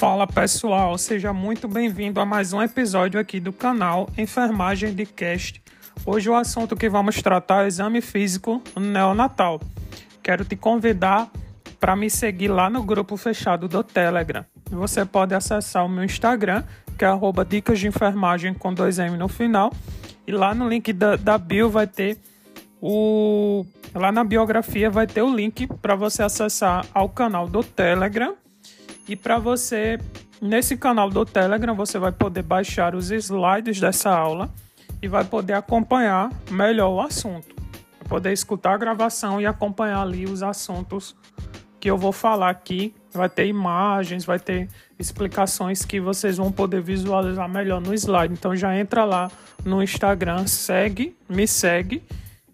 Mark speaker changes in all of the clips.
Speaker 1: Fala pessoal, seja muito bem-vindo a mais um episódio aqui do canal Enfermagem de Cast. Hoje o assunto que vamos tratar é o exame físico neonatal. Quero te convidar para me seguir lá no grupo fechado do Telegram. Você pode acessar o meu Instagram, que é arroba dicas de enfermagem com dois M no final. E lá no link da, da bio vai ter o. Lá na biografia vai ter o link para você acessar ao canal do Telegram e para você, nesse canal do Telegram, você vai poder baixar os slides dessa aula e vai poder acompanhar melhor o assunto. Vai poder escutar a gravação e acompanhar ali os assuntos que eu vou falar aqui. Vai ter imagens, vai ter explicações que vocês vão poder visualizar melhor no slide. Então já entra lá no Instagram, segue, me segue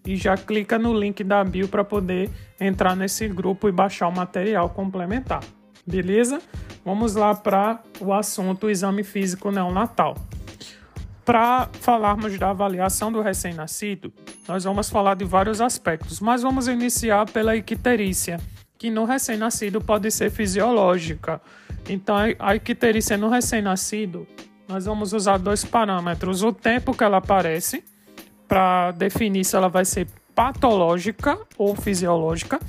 Speaker 1: e já clica no link da bio para poder entrar nesse grupo e baixar o material complementar. Beleza? Vamos lá para o assunto exame físico neonatal. Para falarmos da avaliação do recém-nascido, nós vamos falar de vários aspectos, mas vamos iniciar pela icterícia, que no recém-nascido pode ser fisiológica. Então, a icterícia no recém-nascido, nós vamos usar dois parâmetros: o tempo que ela aparece, para definir se ela vai ser patológica ou fisiológica,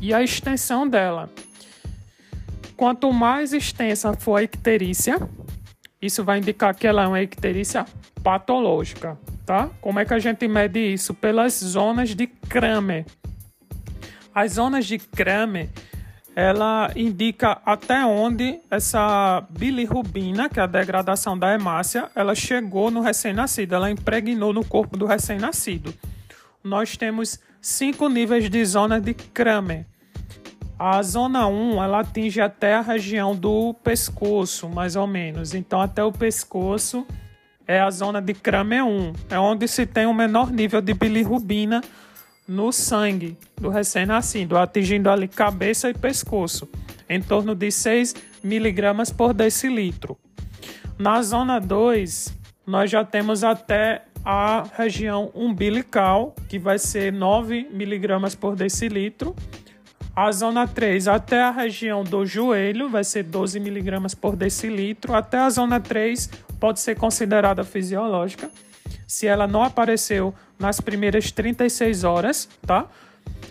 Speaker 1: e a extensão dela. Quanto mais extensa for a icterícia, isso vai indicar que ela é uma icterícia patológica, tá? Como é que a gente mede isso? Pelas zonas de Kramer. As zonas de Kramer, ela indica até onde essa bilirrubina, que é a degradação da hemácia, ela chegou no recém-nascido, ela impregnou no corpo do recém-nascido. Nós temos cinco níveis de zona de Kramer. A zona 1, ela atinge até a região do pescoço, mais ou menos. Então, até o pescoço é a zona de Kramer 1, é onde se tem o um menor nível de bilirrubina no sangue do recém-nascido, atingindo ali cabeça e pescoço, em torno de 6 miligramas por decilitro. Na zona 2, nós já temos até a região umbilical, que vai ser 9 miligramas por decilitro, a zona 3 até a região do joelho vai ser 12 miligramas por decilitro. Até a zona 3 pode ser considerada fisiológica se ela não apareceu nas primeiras 36 horas, tá?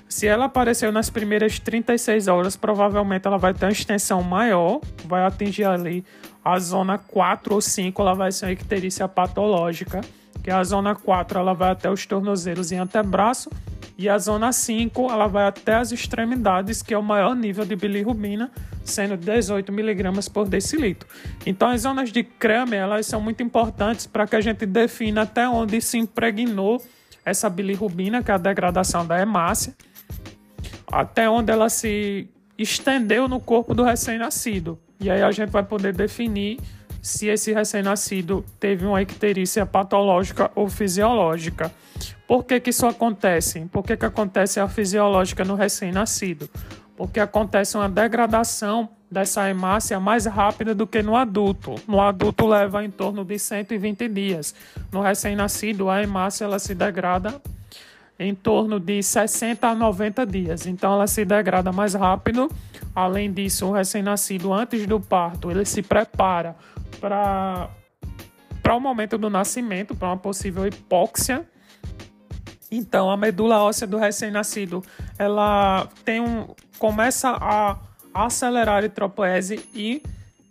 Speaker 1: Se ela apareceu nas primeiras 36 horas, provavelmente ela vai ter uma extensão maior, vai atingir ali a zona 4 ou 5, ela vai ser uma icterícia patológica, que a zona 4 ela vai até os tornozelos e antebraço, e a zona 5 ela vai até as extremidades, que é o maior nível de bilirrubina, sendo 18 miligramas por decilitro. Então as zonas de Kramer elas são muito importantes para que a gente defina até onde se impregnou essa bilirrubina, que é a degradação da hemácia, até onde ela se estendeu no corpo do recém-nascido. E aí a gente vai poder definir se esse recém-nascido teve uma icterícia patológica ou fisiológica. Por que, que isso acontece? Por que, que acontece a fisiológica no recém-nascido? Porque acontece uma degradação dessa hemácia mais rápida do que no adulto. No adulto leva em torno de 120 dias. No recém-nascido, a hemácia ela se degrada em torno de 60 a 90 dias. Então ela se degrada mais rápido. Além disso, o recém-nascido antes do parto, ele se prepara para para o momento do nascimento, para uma possível hipóxia. Então, a medula óssea do recém-nascido, ela tem um começa a acelerar a eritropoese e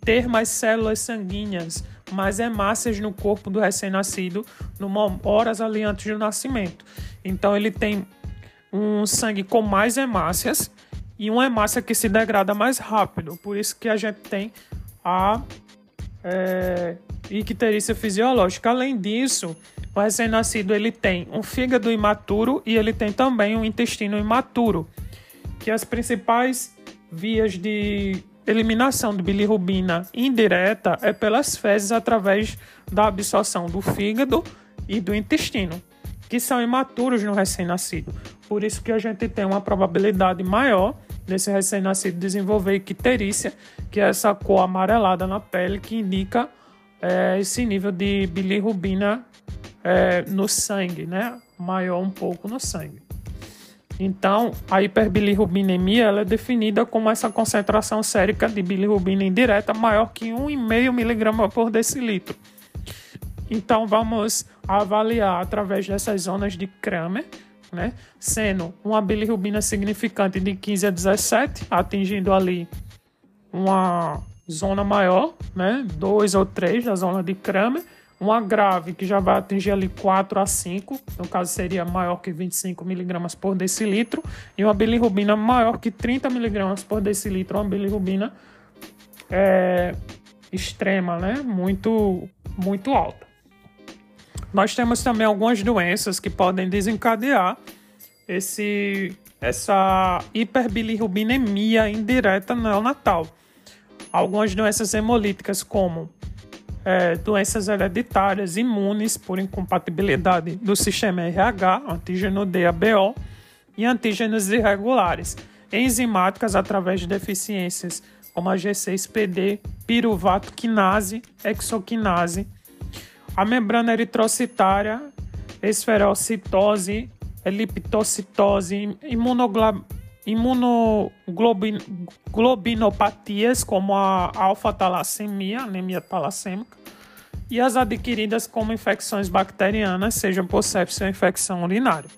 Speaker 1: ter mais células sanguíneas, mais hemácias no corpo do recém-nascido, horas ali antes do nascimento. Então, ele tem um sangue com mais hemácias e uma hemácia que se degrada mais rápido. Por isso que a gente tem a é, icterícia fisiológica. Além disso, o recém-nascido ele tem um fígado imaturo e ele tem também um intestino imaturo, que as principais vias de eliminação de bilirrubina indireta é pelas fezes através da absorção do fígado e do intestino, que são imaturos no recém-nascido. Por isso que a gente tem uma probabilidade maior desse recém-nascido desenvolver icterícia, que é essa cor amarelada na pele que indica é, esse nível de bilirrubina é, no sangue, né? Maior um pouco no sangue. Então, a hiperbilirrubinemia ela é definida como essa concentração sérica de bilirrubina indireta maior que 1,5 mg por decilitro. Então, vamos avaliar através dessas zonas de Kramer, né? sendo uma bilirrubina significante de 15 a 17, atingindo ali uma zona maior, né? 2 ou 3 da zona de Kramer, uma grave que já vai atingir ali 4 a 5, no caso seria maior que 25 miligramas por decilitro, e uma bilirrubina maior que 30 miligramas por decilitro, uma bilirrubina é, extrema, né? Muito, muito alta. Nós temos também algumas doenças que podem desencadear esse, essa hiperbilirrubinemia indireta neonatal. Algumas doenças hemolíticas, como é, doenças hereditárias imunes por incompatibilidade do sistema RH, antígeno DABO, e antígenos irregulares, enzimáticas através de deficiências como a G6PD, piruvato quinase, exoquinase, a membrana eritrocitária, esferocitose, eliptocitose, imunoglobinopatias, como a alfa-talassemia, anemia talassêmica, e as adquiridas como infecções bacterianas, seja por sepsia ou infecção urinária.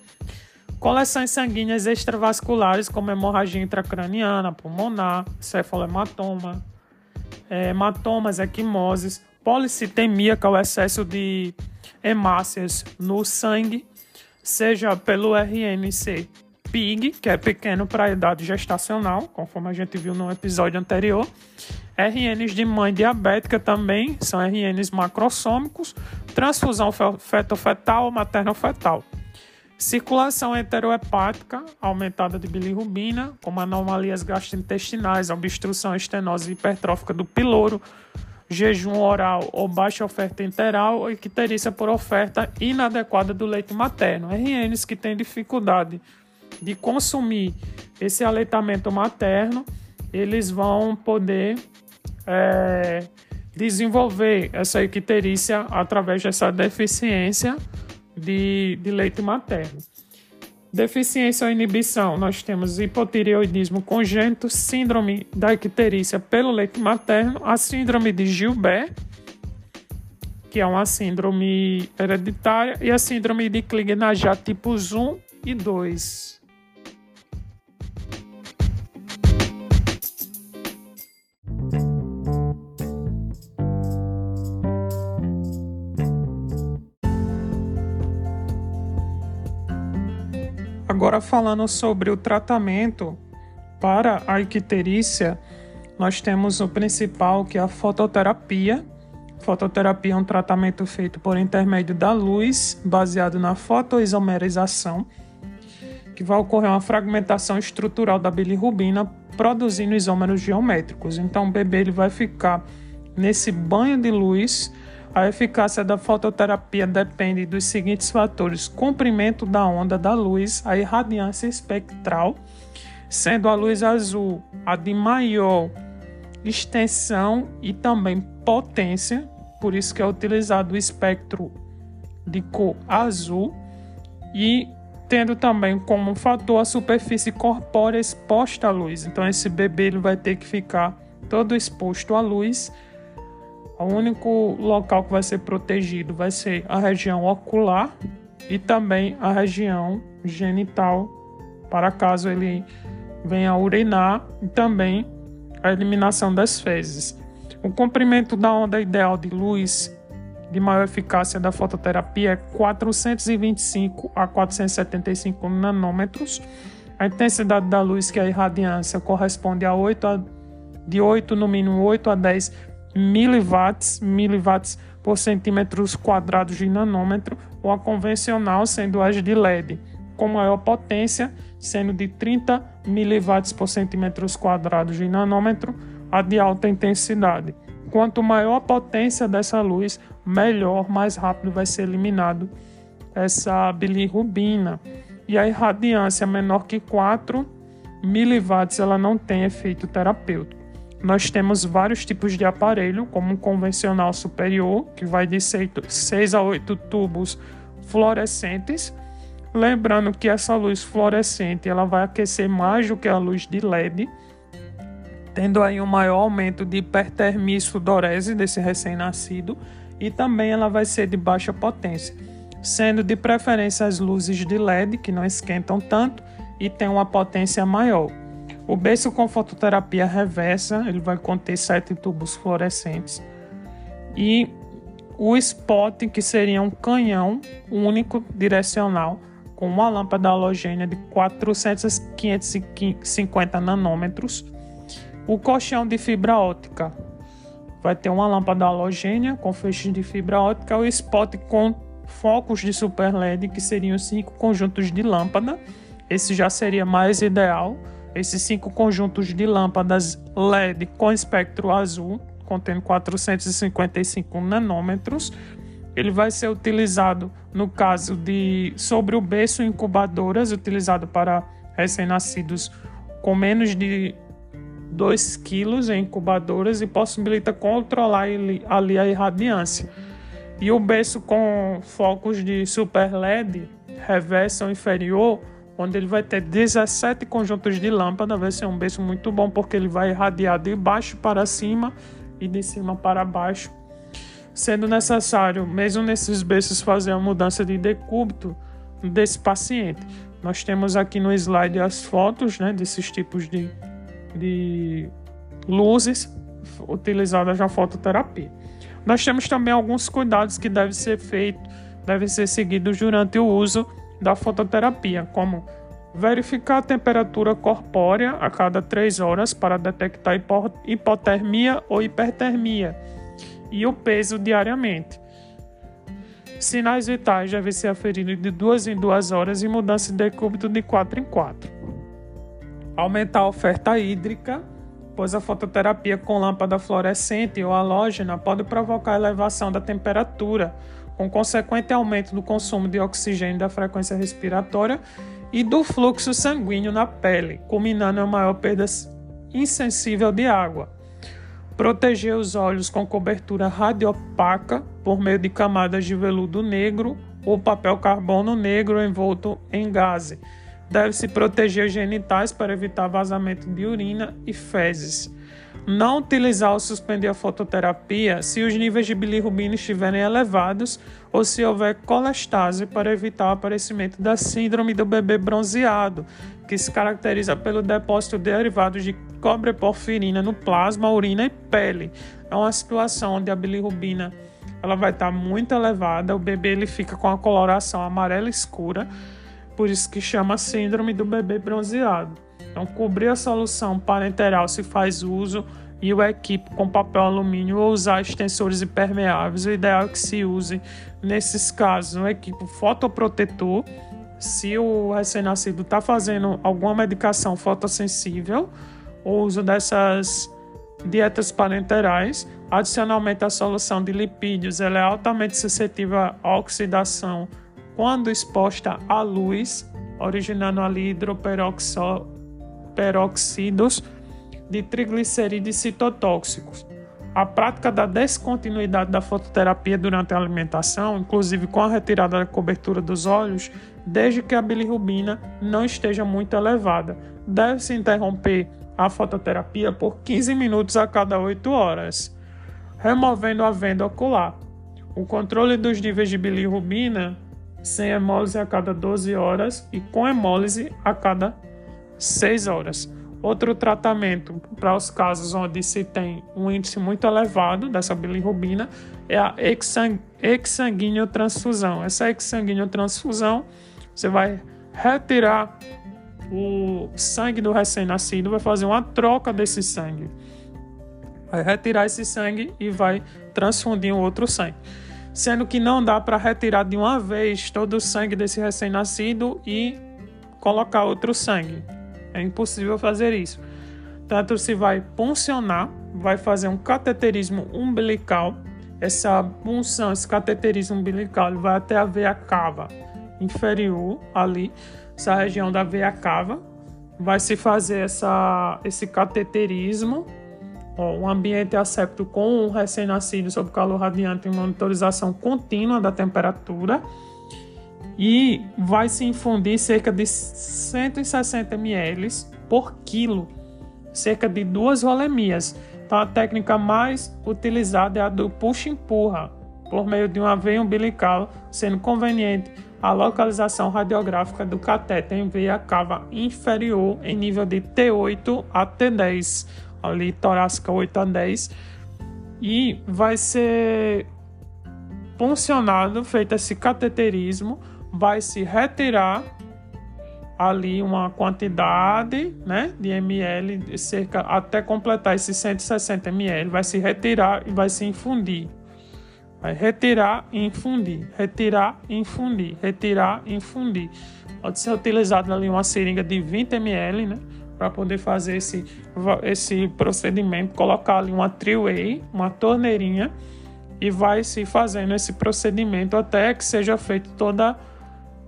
Speaker 1: Coleções sanguíneas extravasculares, como hemorragia intracraniana, pulmonar, cefalohematoma, é, hematomas, equimoses, policitemia, que é o excesso de hemácias no sangue, seja pelo RNC PIG, que é pequeno para a idade gestacional, conforme a gente viu no episódio anterior. RNs de mãe diabética também são RNs macrossômicos, transfusão feto-fetal ou materno-fetal. Circulação enterohepática aumentada de bilirrubina, como anomalias gastrointestinais, obstrução estenose hipertrófica do piloro, jejum oral ou baixa oferta enteral ou por oferta inadequada do leite materno. RNs que têm dificuldade de consumir esse aleitamento materno, eles vão poder é, desenvolver essa icterícia através dessa deficiência de, de leite materno. Deficiência ou inibição, nós temos hipotireoidismo congênito, síndrome da icterícia pelo leite materno, a síndrome de Gilbert, que é uma síndrome hereditária, e a síndrome de Klinger-Najjar tipos 1 e 2. Agora falando sobre o tratamento para a icterícia, nós temos o principal que é a fototerapia. Fototerapia é um tratamento feito por intermédio da luz, baseado na fotoisomerização, que vai ocorrer uma fragmentação estrutural da bilirrubina, produzindo isômeros geométricos. Então o bebê ele vai ficar nesse banho de luz a eficácia da fototerapia depende dos seguintes fatores: comprimento da onda da luz, a irradiância espectral, sendo a luz azul a de maior extensão e também potência, por isso que é utilizado o espectro de cor azul e tendo também como fator a superfície corpórea exposta à luz. Então esse bebê ele vai ter que ficar todo exposto à luz o único local que vai ser protegido vai ser a região ocular e também a região genital, para caso ele venha urinar, e também a eliminação das fezes. O comprimento da onda ideal de luz de maior eficácia da fototerapia é 425 a 475 nanômetros. A intensidade da luz, que é a irradiância, corresponde a 8 a, de 8 no mínimo 8 a 10 miliwatts, miliwatts por centímetros quadrados de nanômetro, ou a convencional sendo as de LED, com maior potência, sendo de 30 miliwatts por centímetros quadrados de nanômetro, a de alta intensidade. Quanto maior a potência dessa luz, melhor, mais rápido vai ser eliminado essa bilirrubina. E a irradiância menor que 4 miliwatts, ela não tem efeito terapêutico. Nós temos vários tipos de aparelho, como um convencional superior, que vai de 6 a 8 tubos fluorescentes, Lembrando que essa luz fluorescente ela vai aquecer mais do que a luz de LED, tendo aí um maior aumento de hipertermia e sudorese desse recém-nascido, e também ela vai ser de baixa potência, sendo de preferência as luzes de LED, que não esquentam tanto e tem uma potência maior. O berço com fototerapia reversa, ele vai conter sete tubos fluorescentes e o spot, que seria um canhão único direcional com uma lâmpada halogênia de 400 550 nanômetros. O colchão de fibra óptica vai ter uma lâmpada halogênia com feixes de fibra óptica. O spot com focos de super LED, que seriam cinco conjuntos de lâmpada. Esse já seria mais ideal. Esses cinco conjuntos de lâmpadas LED com espectro azul contendo 455 nanômetros. Ele vai ser utilizado no caso de sobre o berço incubadoras, utilizado para recém-nascidos com menos de 2 quilos em incubadoras e possibilita controlar ali a irradiância. E o berço com focos de super LED reverso inferior, onde ele vai ter 17 conjuntos de lâmpada, vai ser um berço muito bom porque ele vai irradiar de baixo para cima e de cima para baixo, sendo necessário, mesmo nesses berços, fazer a mudança de decúbito desse paciente. Nós temos aqui no slide as fotos né, desses tipos de, de luzes utilizadas na fototerapia. Nós temos também alguns cuidados que devem ser feitos, devem ser seguidos durante o uso da fototerapia, como Verificar a temperatura corpórea a cada 3 horas para detectar hipotermia ou hipertermia e o peso diariamente. Sinais vitais devem ser aferidos de 2 em 2 horas e mudança de decúbito de 4 em 4. Aumentar a oferta hídrica, pois a fototerapia com lâmpada fluorescente ou halógena pode provocar elevação da temperatura, com consequente aumento do consumo de oxigênio da frequência respiratória e do fluxo sanguíneo na pele, culminando em maior perda insensível de água. Proteger os olhos com cobertura radiopaca por meio de camadas de veludo negro ou papel carbono negro envolto em gaze. Deve-se proteger os genitais para evitar vazamento de urina e fezes. Não utilizar ou suspender a fototerapia se os níveis de bilirrubina estiverem elevados ou se houver colestase para evitar o aparecimento da síndrome do bebê bronzeado, que se caracteriza pelo depósito de derivados de cobre porfirina no plasma, urina e pele. É uma situação onde a bilirrubina ela vai estar muito elevada, o bebê ele fica com a coloração amarela escura, por isso que chama síndrome do bebê bronzeado. Então, cobrir a solução parenteral se faz uso e o equipe com papel alumínio ou usar extensores impermeáveis. O ideal é que se use, nesses casos, um equipe fotoprotetor. Se o recém-nascido está fazendo alguma medicação fotossensível, o uso dessas dietas parenterais. Adicionalmente, a solução de lipídios ela é altamente suscetível à oxidação quando exposta à luz, originando ali hidroperoxidose peróxidos de triglicerídeos citotóxicos. A prática da descontinuidade da fototerapia durante a alimentação, inclusive com a retirada da cobertura dos olhos, desde que a bilirrubina não esteja muito elevada. Deve-se interromper a fototerapia por 15 minutos a cada 8 horas, removendo a venda ocular. O controle dos níveis de bilirrubina sem hemólise a cada 12 horas e com hemólise a cada 6 horas. Outro tratamento para os casos onde se tem um índice muito elevado dessa bilirrubina é a exsanguinotransfusão. Essa exsanguinotransfusão, você vai retirar o sangue do recém-nascido, vai fazer uma troca desse sangue. Vai retirar esse sangue e vai transfundir um outro sangue. Sendo que não dá para retirar de uma vez todo o sangue desse recém-nascido e colocar outro sangue. É impossível fazer isso. Tanto se vai puncionar, vai fazer um cateterismo umbilical. Essa punção, esse cateterismo umbilical vai até a veia cava inferior ali, essa região da veia cava. Vai se fazer essa, esse cateterismo um ambiente asséptico com um recém-nascido sob calor radiante e monitorização contínua da temperatura e vai se infundir cerca de 160 ml por quilo, cerca de duas rolemias. Então, a técnica mais utilizada é a do puxa-empurra, por meio de uma veia umbilical, sendo conveniente a localização radiográfica do cateter em veia cava inferior em nível de T8 a T10, ali torácica 8 a 10, e vai ser funcionado, feito esse cateterismo, vai se retirar ali uma quantidade né, de ml, cerca até completar esses 160 ml, vai se retirar e vai se infundir. Vai retirar e infundir, retirar e infundir, retirar e infundir. Pode ser utilizado ali uma seringa de 20 ml, né? Para poder fazer esse, esse procedimento, colocar ali uma three-way, uma torneirinha, e vai se fazendo esse procedimento até que seja feito toda,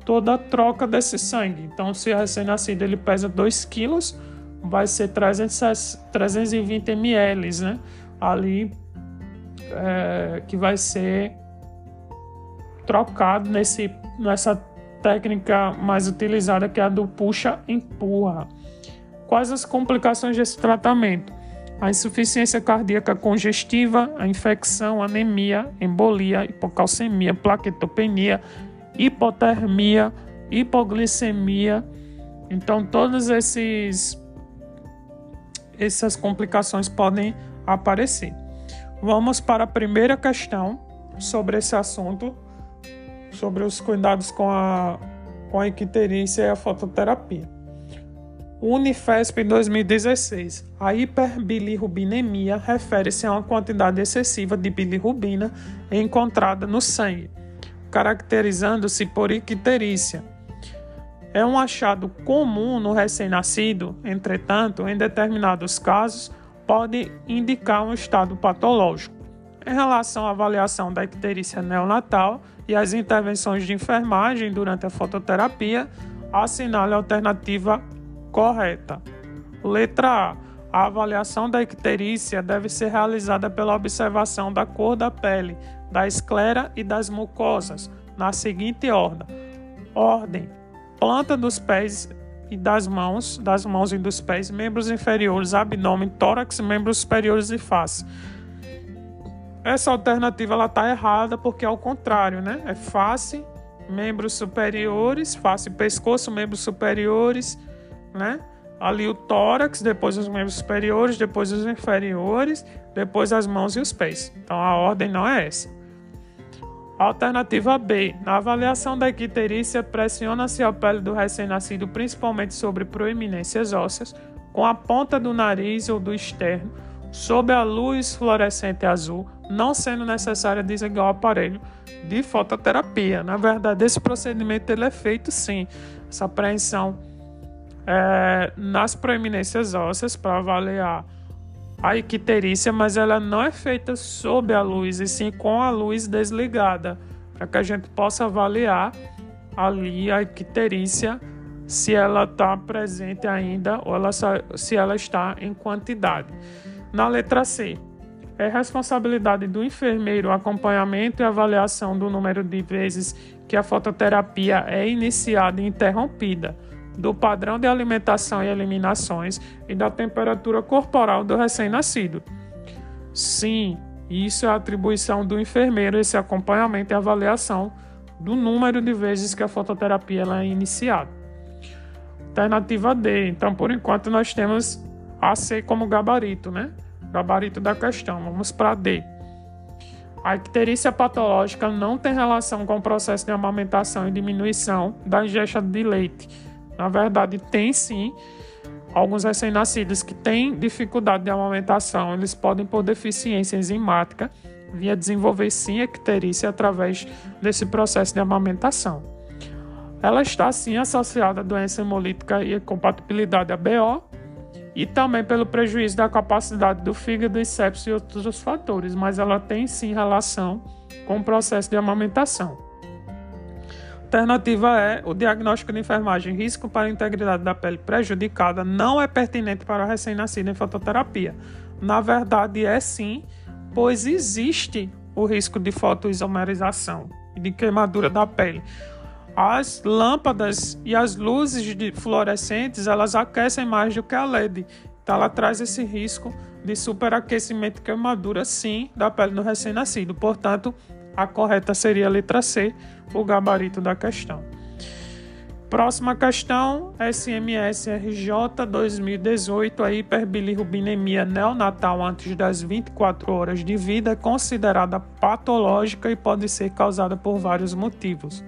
Speaker 1: toda a troca desse sangue. Então, se o recém-nascido ele pesa 2 quilos, vai ser 300, 320 ml, né? Ali é, que vai ser trocado nesse, nessa técnica mais utilizada que é a do puxa-empurra. Quais as complicações desse tratamento? A insuficiência cardíaca congestiva, a infecção, anemia, embolia, hipocalcemia, plaquetopenia, hipotermia, hipoglicemia. Então, todas esses essas complicações podem aparecer. Vamos para a primeira questão sobre esse assunto, sobre os cuidados com a, com a icterícia e a fototerapia. Unifesp 2016. A hiperbilirrubinemia refere-se a uma quantidade excessiva de bilirrubina encontrada no sangue, caracterizando-se por icterícia. É um achado comum no recém-nascido, entretanto, em determinados casos, pode indicar um estado patológico. Em relação à avaliação da icterícia neonatal e as intervenções de enfermagem durante a fototerapia, assinale a alternativa correta. Letra A. A avaliação da icterícia deve ser realizada pela observação da cor da pele, da esclera e das mucosas, na seguinte ordem: ordem, planta dos pés e das mãos, das mãos e dos pés, membros inferiores, abdômen, tórax, membros superiores e face. Essa alternativa ela tá errada porque é o contrário, né? É face, membros superiores, face, pescoço, membros superiores, né? Ali o tórax, depois os membros superiores, depois os inferiores, depois as mãos e os pés. Então a ordem não é essa. Alternativa B. Na avaliação da icterícia, pressiona-se a pele do recém-nascido principalmente sobre proeminências ósseas, com a ponta do nariz ou do externo, sob a luz fluorescente azul, não sendo necessário desligar o aparelho de fototerapia. Na verdade, esse procedimento ele é feito sim, essa apreensão é, nas proeminências ósseas para avaliar a icterícia, mas ela não é feita sob a luz, e sim com a luz desligada, para que a gente possa avaliar ali a icterícia se ela está presente ainda ou ela, se ela está em quantidade. Na letra C, é responsabilidade do enfermeiro o acompanhamento e avaliação do número de vezes que a fototerapia é iniciada e interrompida do padrão de alimentação e eliminações e da temperatura corporal do recém-nascido. Sim, isso é atribuição do enfermeiro, esse acompanhamento e avaliação do número de vezes que a fototerapia é iniciada. Alternativa D. Então, por enquanto, nós temos a C como gabarito, né? Gabarito da questão. Vamos para D. A icterícia patológica não tem relação com o processo de amamentação e diminuição da ingesta de leite na verdade, tem sim alguns recém-nascidos que têm dificuldade de amamentação, eles podem por deficiência enzimática vir a desenvolver sim icterícia através desse processo de amamentação. Ela está sim associada à doença hemolítica e compatibilidade a BO e também pelo prejuízo da capacidade do fígado e sepsis e outros fatores, mas ela tem sim relação com o processo de amamentação. Alternativa é o diagnóstico de enfermagem risco para a integridade da pele prejudicada não é pertinente para o recém-nascido em fototerapia. Na verdade, é sim, pois existe o risco de fotoisomerização e de queimadura da pele. As lâmpadas e as luzes fluorescentes, elas aquecem mais do que a LED. Então ela traz esse risco de superaquecimento e queimadura, sim, da pele do recém-nascido. Portanto, a correta seria a letra C, o gabarito da questão. Próxima questão, SMSRJ 2018, a hiperbilirrubinemia neonatal antes das 24 horas de vida é considerada patológica e pode ser causada por vários motivos.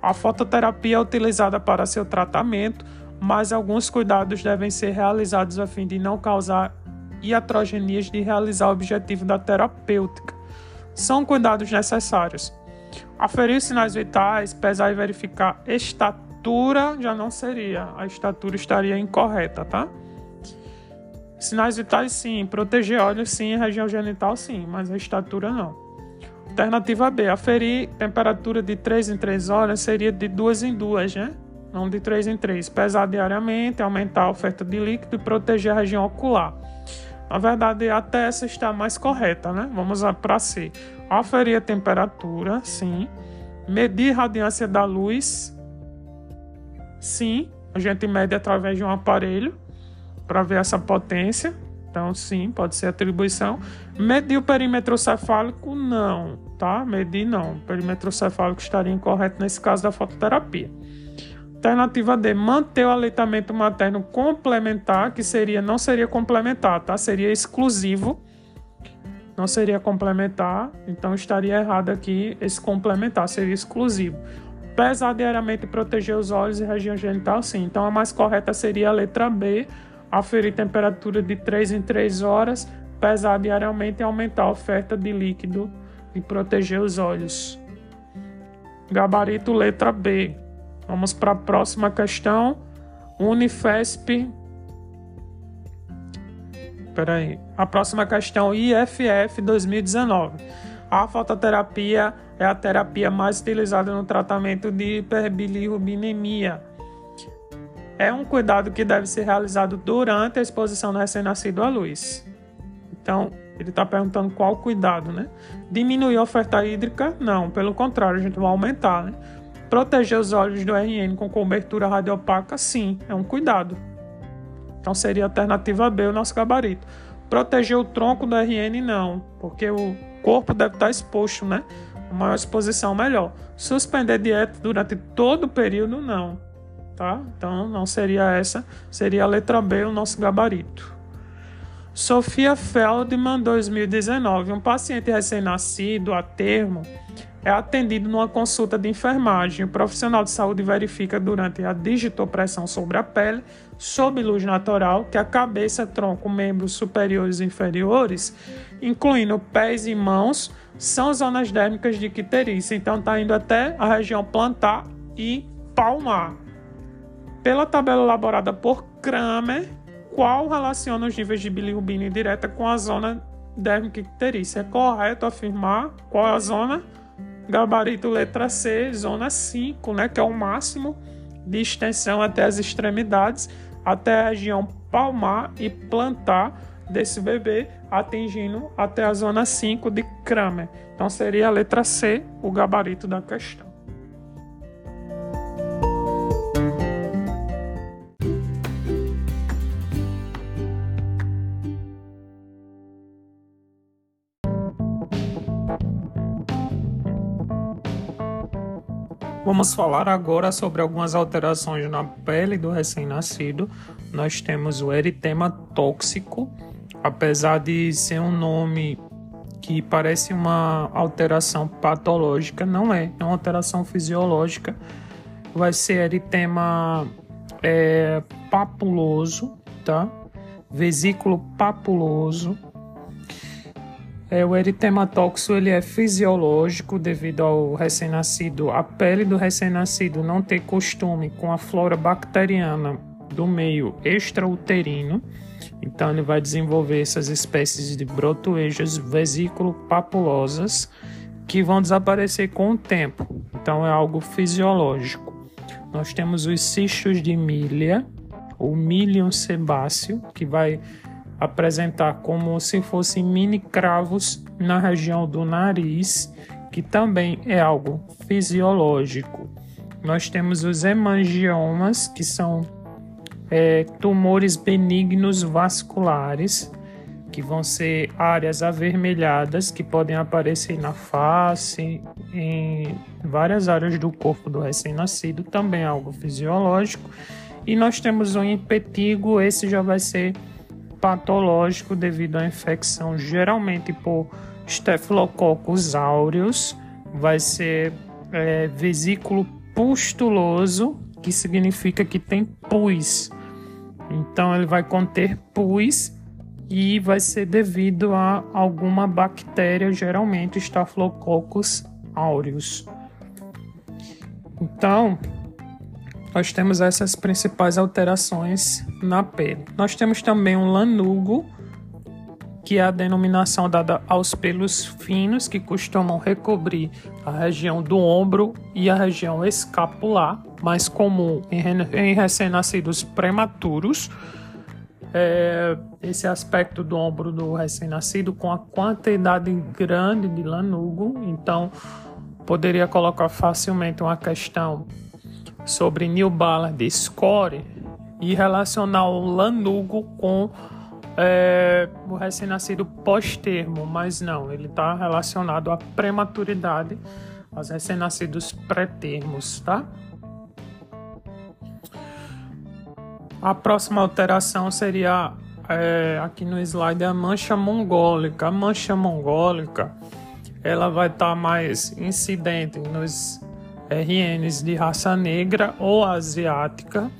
Speaker 1: A fototerapia é utilizada para seu tratamento, mas alguns cuidados devem ser realizados a fim de não causar iatrogenias de realizar o objetivo da terapêutica. São cuidados necessários. Aferir sinais vitais, pesar e verificar estatura já não seria, a estatura estaria incorreta, tá? Sinais vitais sim, proteger olhos sim, região genital sim, mas a estatura não. Alternativa B, aferir temperatura de 3 em 3 horas seria de 2 em 2, né? Não de 3 em 3. Pesar diariamente, aumentar a oferta de líquido e proteger a região ocular. Na verdade, até essa está mais correta, né? Vamos para C. Aferir a temperatura, sim. Medir a radiância da luz, Sim, a gente mede através de um aparelho para ver essa potência. Então, sim, pode ser atribuição. Medir o perímetro cefálico, não, tá? Medir não. O perímetro cefálico estaria incorreto nesse caso da fototerapia. Alternativa D, manter o aleitamento materno complementar, que seria não seria complementar, tá? Seria exclusivo. Não seria complementar, então estaria errado aqui esse complementar, seria exclusivo pesar diariamente proteger os olhos e região genital, sim. Então a mais correta seria a letra B, aferir temperatura de 3 em 3 horas, pesar diariamente e aumentar a oferta de líquido e proteger os olhos. Gabarito letra B. Vamos para a próxima questão. Unifesp. Espera aí. A próxima questão IFF 2019. A fototerapia é a terapia mais utilizada no tratamento de hiperbilirrubinemia. É um cuidado que deve ser realizado durante a exposição do recém-nascido à luz. Então, ele está perguntando qual cuidado, né? Diminuir a oferta hídrica? Não, pelo contrário, a gente vai aumentar, né? Proteger os olhos do RN com cobertura radiopaca? Sim, é um cuidado. Então seria a alternativa B, o nosso gabarito. Proteger o tronco do RN? Não, porque o corpo deve estar exposto, né? Maior exposição, melhor. Suspender dieta durante todo o período, não. Tá? Então, não seria essa. Seria a letra B, o nosso gabarito. Sofia Feldman, 2019. Um paciente recém-nascido a termo é atendido numa consulta de enfermagem. O profissional de saúde verifica durante a digitopressão sobre a pele, sob luz natural, que a cabeça, tronco, membros superiores e inferiores, incluindo pés e mãos, são zonas dérmicas de quiterícia. Então está indo até a região plantar e palmar. Pela tabela elaborada por Kramer, qual relaciona os níveis de bilirrubina indireta com a zona dérmica quiterícia? É correto afirmar qual é a zona? Gabarito letra C, zona 5, né, que é o máximo de extensão até as extremidades, até a região palmar e plantar desse bebê, atingindo até a zona 5 de Kramer. Então seria a letra C, o gabarito da questão. Vamos falar agora sobre algumas alterações na pele do recém-nascido. Nós temos o eritema tóxico, apesar de ser um nome que parece uma alteração patológica, não é, é uma alteração fisiológica. Vai ser eritema é, papuloso, tá? Vesículo papuloso. É, o eritematóxico ele é fisiológico devido ao recém-nascido, a pele do recém-nascido não ter costume com a flora bacteriana do meio extrauterino então ele vai desenvolver essas espécies de brotoejas vesículo-papulosas que vão desaparecer com o tempo. Então é algo fisiológico. Nós temos os cistos de milha, o milium sebáceo, que vai apresentar como se fossem mini cravos na região do nariz, que também é algo fisiológico. Nós temos os hemangiomas, que são é, tumores benignos vasculares, que vão ser áreas avermelhadas que podem aparecer na face, em várias áreas do corpo do recém-nascido, também é algo fisiológico. E nós temos um impetigo, esse já vai ser patológico devido à infecção, geralmente por Staphylococcus aureus, vai ser é, vesículo pustuloso, que significa que tem pus. Então ele vai conter pus e vai ser devido a alguma bactéria, geralmente Staphylococcus aureus. Então, nós temos essas principais alterações na pele. Nós temos também um lanugo, que é a denominação dada aos pelos finos que costumam recobrir a região do ombro e a região escapular, mais comum em recém-nascidos prematuros é, esse aspecto do ombro do recém-nascido com a quantidade grande de lanugo, então poderia colocar facilmente uma questão sobre New Ballard score e relacionar o lanugo com é, o recém-nascido pós-termo, mas não, ele está relacionado à prematuridade, aos recém-nascidos pré-termos, tá? A próxima alteração seria é, aqui no slide a mancha mongólica. A mancha mongólica ela vai estar tá mais incidente nos RNs de raça negra ou asiática.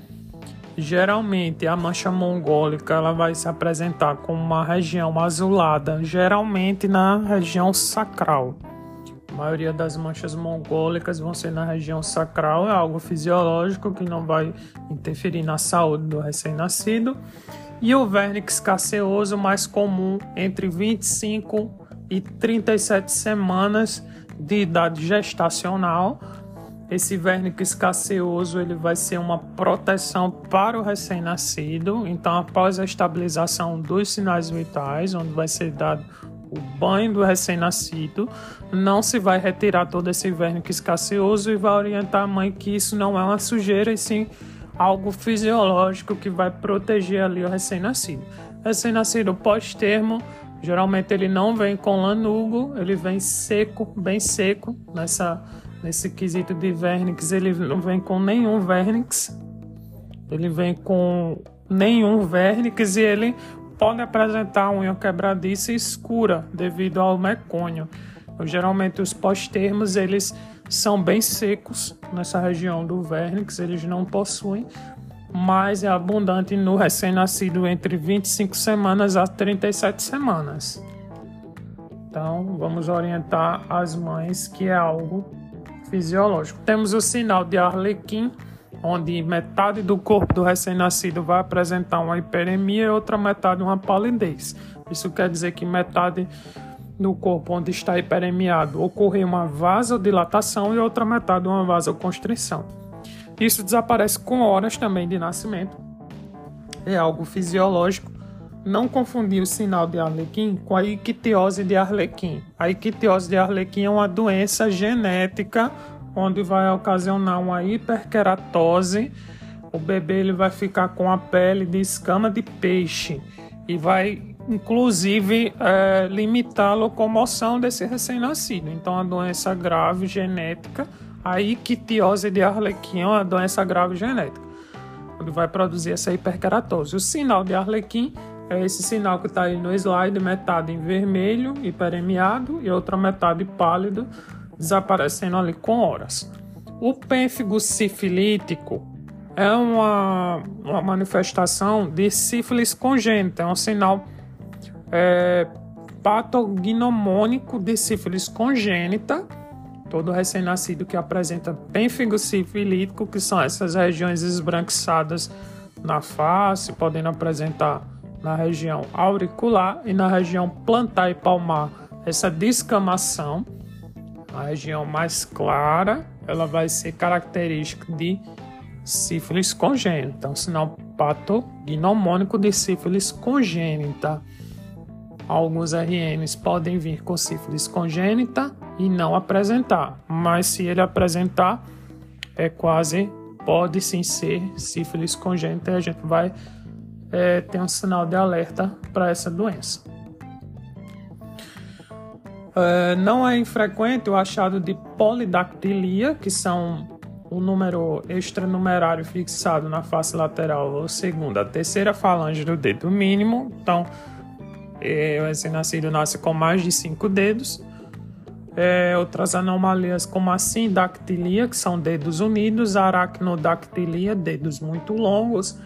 Speaker 1: Geralmente a mancha mongólica ela vai se apresentar como uma região azulada, geralmente na região sacral. A maioria das manchas mongólicas vão ser na região sacral, é algo fisiológico que não vai interferir na saúde do recém-nascido. E o vernix caseoso mais comum entre 25 e 37 semanas de idade gestacional. Esse vernix caseoso ele vai ser uma proteção para o recém-nascido. Então, após a estabilização dos sinais vitais, onde vai ser dado o banho do recém-nascido, não se vai retirar todo esse vernix escasseoso e vai orientar a mãe que isso não é uma sujeira e sim algo fisiológico que vai proteger ali o recém-nascido. Recém-nascido pós-termo, geralmente ele não vem com lanugo, ele vem seco, bem seco nessa nesse quesito de vernix, ele não vem com nenhum vernix. Ele vem com nenhum vernix e ele pode apresentar unha quebradiça escura devido ao mecônio. Geralmente os pós-termos eles são bem secos nessa região do vernix, eles não possuem, mas é abundante no recém-nascido entre 25 semanas a 37 semanas. Então, vamos orientar as mães que é algo fisiológico. Temos o sinal de Arlequim, onde metade do corpo do recém-nascido vai apresentar uma hiperemia e outra metade uma palidez. Isso quer dizer que metade do corpo onde está hiperemiado ocorreu uma vasodilatação e outra metade uma vasoconstrição. Isso desaparece com horas também de nascimento. É algo fisiológico. Não confundir o sinal de Arlequim com a ictiose de Arlequim. A ictiose de Arlequim é uma doença genética onde vai ocasionar uma hiperkeratose. O bebê ele vai ficar com a pele de escama de peixe e vai inclusive é, limitar a locomoção desse recém-nascido. Então, a doença grave genética, a ictiose de Arlequim é uma doença grave genética, onde vai produzir essa hiperkeratose. O sinal de Arlequim é esse sinal que está aí no slide, metade em vermelho, hiperemiado, e outra metade pálido, desaparecendo ali com horas. O pênfigo sifilítico é uma, uma manifestação de sífilis congênita, é um sinal é, patognomônico de sífilis congênita, todo recém-nascido que apresenta pênfigo sifilítico, que são essas regiões esbranquiçadas na face, podendo apresentar na região auricular e na região plantar e palmar essa descamação a região mais clara, ela vai ser característica de sífilis congênita, um sinal patognomônico de sífilis congênita. Alguns RNs podem vir com sífilis congênita e não apresentar, mas se ele apresentar, é quase, pode sim ser sífilis congênita e a gente vai é, ter um sinal de alerta para essa doença. É, não é infrequente o achado de polidactilia, que são o número extranumerário fixado na face lateral ou segunda, a terceira falange do dedo mínimo. Então, é, o recém-nascido nasce com mais de cinco dedos. É, outras anomalias como a sindactilia, que são dedos unidos, aracnodactilia, dedos muito longos,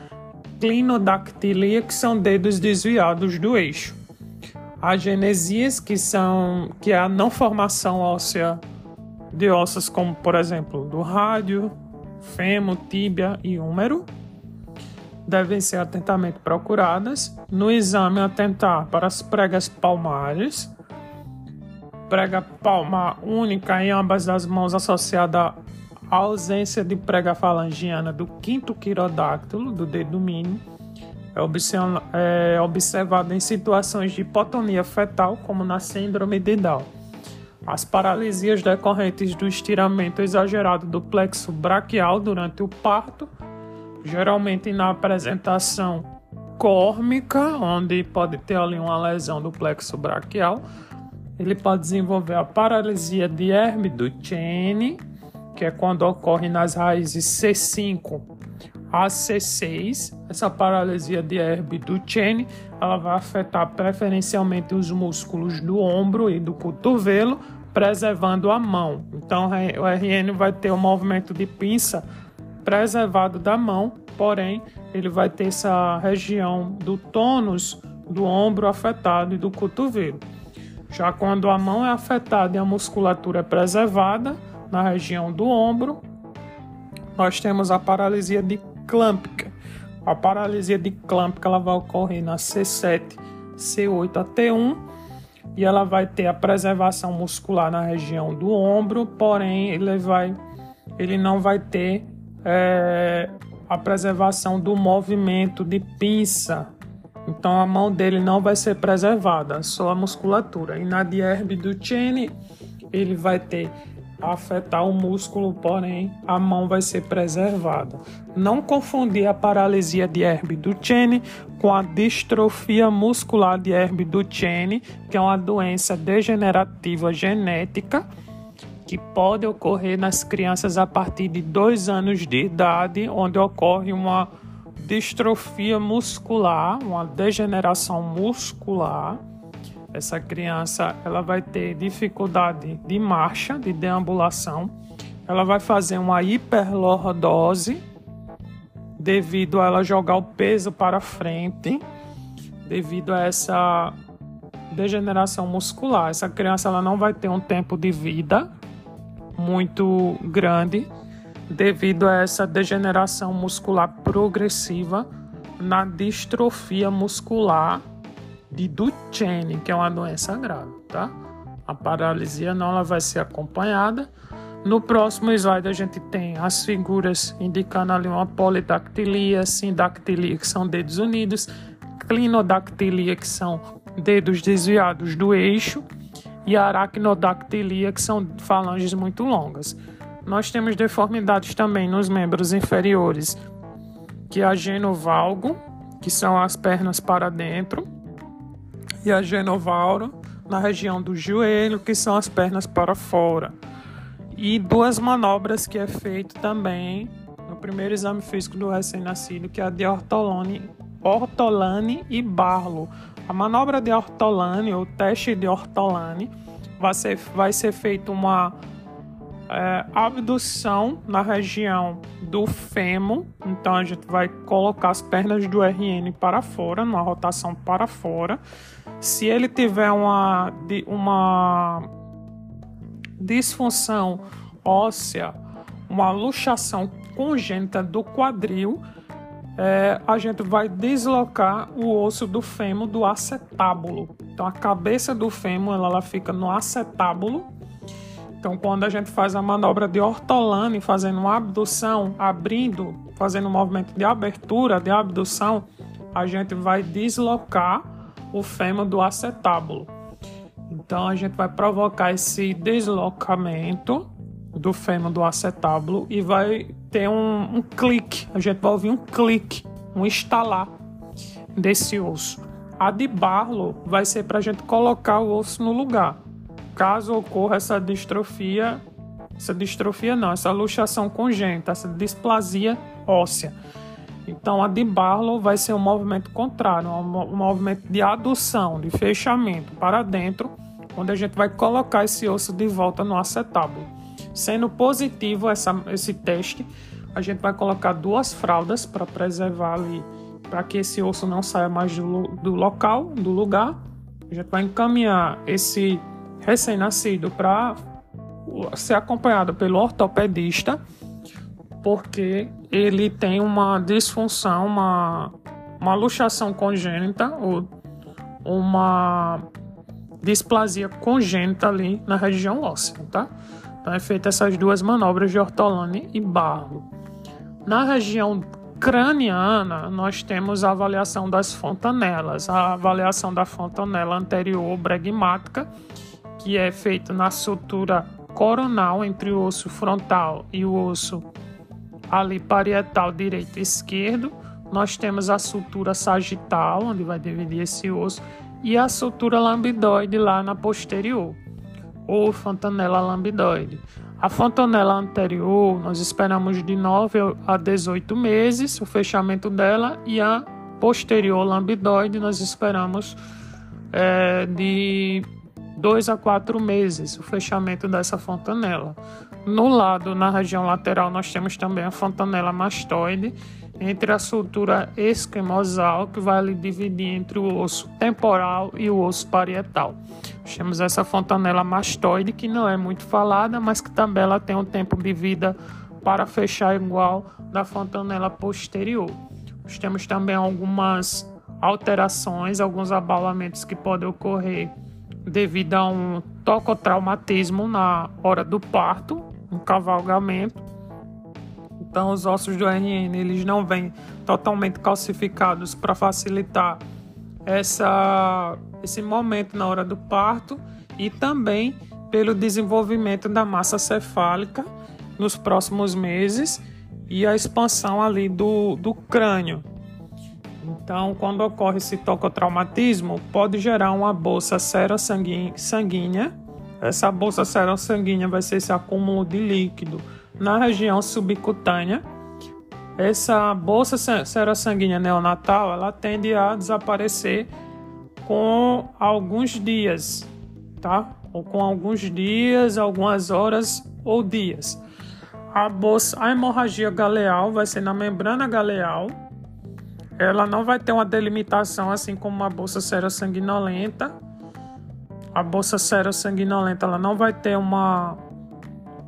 Speaker 1: clinodactilia, que são dedos desviados do eixo. Agenesias, que são que é a não formação óssea de ossos como, por exemplo, do rádio, fêmur, tíbia e húmero, devem ser atentamente procuradas. No exame, atentar para as pregas palmares, prega palmar única em ambas as mãos associada à ausência de prega falangiana do quinto quirodáctilo, do dedo mínimo, é, é observado em situações de hipotonia fetal, como na síndrome de Down. As paralisias decorrentes do estiramento exagerado do plexo braquial durante o parto, geralmente na apresentação córmica, onde pode ter ali uma lesão do plexo braquial, ele pode desenvolver a paralisia de Herbe do Chene, que é quando ocorre nas raízes C5 a C6, essa paralisia de Herbe do Chene, ela vai afetar preferencialmente os músculos do ombro e do cotovelo, preservando a mão. Então o RN vai ter o movimento de pinça preservado da mão, porém ele vai ter essa região do tônus do ombro afetado e do cotovelo. Já quando a mão é afetada e a musculatura é preservada na região do ombro, nós temos a paralisia de clâmpica. A paralisia de clâmpica ela vai ocorrer na C7, C8 a T1 e ela vai ter a preservação muscular na região do ombro, porém ele vai, ele não vai ter é, a preservação do movimento de pinça. Então a mão dele não vai ser preservada, só a musculatura. E na Dierbe do Chene ele vai ter afetar o músculo, porém a mão vai ser preservada. Não confundir a paralisia de Herbe Duchenne com a distrofia muscular de Herbe Duchenne, que é uma doença degenerativa genética que pode ocorrer nas crianças a partir de dois anos de idade, onde ocorre uma distrofia muscular, uma degeneração muscular essa criança ela vai ter dificuldade de marcha, de deambulação, ela vai fazer uma hiperlordose devido a ela jogar o peso para frente, devido a essa degeneração muscular. Essa criança ela não vai ter um tempo de vida muito grande devido a essa degeneração muscular progressiva na distrofia muscular de Duchenne, que é uma doença grave, tá? A paralisia não ela vai ser acompanhada. No próximo slide a gente tem as figuras indicando ali uma polidactilia, sindactilia, que são dedos unidos, clinodactilia, que são dedos desviados do eixo, e aracnodactilia, que são falanges muito longas. Nós temos deformidades também nos membros inferiores, que é a genovalgo, que são as pernas para dentro, e a genovauro na região do joelho, que são as pernas para fora. E duas manobras que é feito também no primeiro exame físico do recém-nascido, que é a de ortolane, ortolane e Barlow. A manobra de ortolane, ou teste de ortolane, vai ser, vai ser feita uma é, abdução na região do fêmur. Então a gente vai colocar as pernas do RN para fora, numa rotação para fora. Se ele tiver uma, uma disfunção óssea, uma luxação congênita do quadril, é, a gente vai deslocar o osso do fêmur do acetábulo. Então a cabeça do fêmur ela, ela fica no acetábulo então, quando a gente faz a manobra de ortolane, fazendo uma abdução, abrindo, fazendo um movimento de abertura, de abdução, a gente vai deslocar o fêmur do acetábulo. Então, a gente vai provocar esse deslocamento do fêmur do acetábulo e vai ter um, um clique. A gente vai ouvir um clique, um estalar desse osso. A de Barlow vai ser para a gente colocar o osso no lugar. Caso ocorra essa distrofia, essa distrofia não, essa luxação congênita, essa displasia óssea. Então a de Barlow vai ser um movimento contrário, um movimento de adução, de fechamento para dentro, onde a gente vai colocar esse osso de volta no acetábulo. Sendo positivo essa, esse teste, a gente vai colocar duas fraldas para preservar ali, para que esse osso não saia mais do, do local, do lugar. A gente vai encaminhar esse recém-nascido para ser acompanhado pelo ortopedista, porque ele tem uma disfunção, uma, uma luxação congênita ou uma displasia congênita ali na região óssea, tá? Então é feita essas duas manobras de ortolane e barro. Na região craniana, nós temos a avaliação das fontanelas, a avaliação da fontanela anterior bregmática, que é feita na sutura coronal entre o osso frontal e o osso ali parietal direito e esquerdo. Nós temos a sutura sagital, onde vai dividir esse osso, e a sutura lambidoide lá na posterior ou fontanela lambidoide. A fontanela anterior, nós esperamos de 9 a 18 meses o fechamento dela e a posterior lambidoide nós esperamos é, de 2 a 4 meses o fechamento dessa fontanela. No lado, na região lateral, nós temos também a fontanela mastoide, entre a sutura esquemosal, que vai ali dividir entre o osso temporal e o osso parietal. Temos essa fontanela mastoide, que não é muito falada, mas que também ela tem um tempo de vida para fechar igual da fontanela posterior. Nós temos também algumas alterações, alguns abalamentos que podem ocorrer devido a um tocotraumatismo na hora do parto, um cavalgamento. Então, os ossos do RN eles não vêm totalmente calcificados para facilitar essa, esse momento na hora do parto e também pelo desenvolvimento da massa cefálica nos próximos meses e a expansão ali do, do crânio. Então, quando ocorre esse tocotraumatismo, pode gerar uma bolsa serossanguínea. Essa bolsa serossanguínea vai ser esse acúmulo de líquido na região subcutânea. Essa bolsa serossanguínea neonatal, ela tende a desaparecer com alguns dias, tá? Ou com alguns dias, algumas horas ou dias. A bolsa, a hemorragia galeal vai ser na membrana galeal, ela não vai ter uma delimitação assim como uma bolsa serossanguinolenta. A bolsa serossanguinolenta ela não vai ter uma,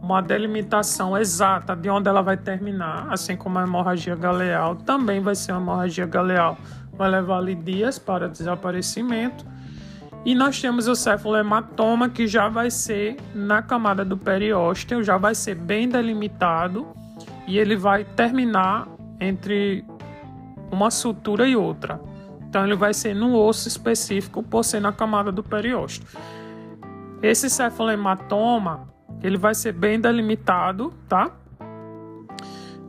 Speaker 1: uma delimitação exata de onde ela vai terminar, assim como a hemorragia galeal também vai ser uma hemorragia galeal, vai levar ali dias para desaparecimento. E nós temos o cefalohematoma que já vai ser na camada do periósteo, já vai ser bem delimitado e ele vai terminar entre uma sutura e outra. Então ele vai ser no osso específico por ser na camada do periósteo. Esse cefalohematoma, ele vai ser bem delimitado, tá?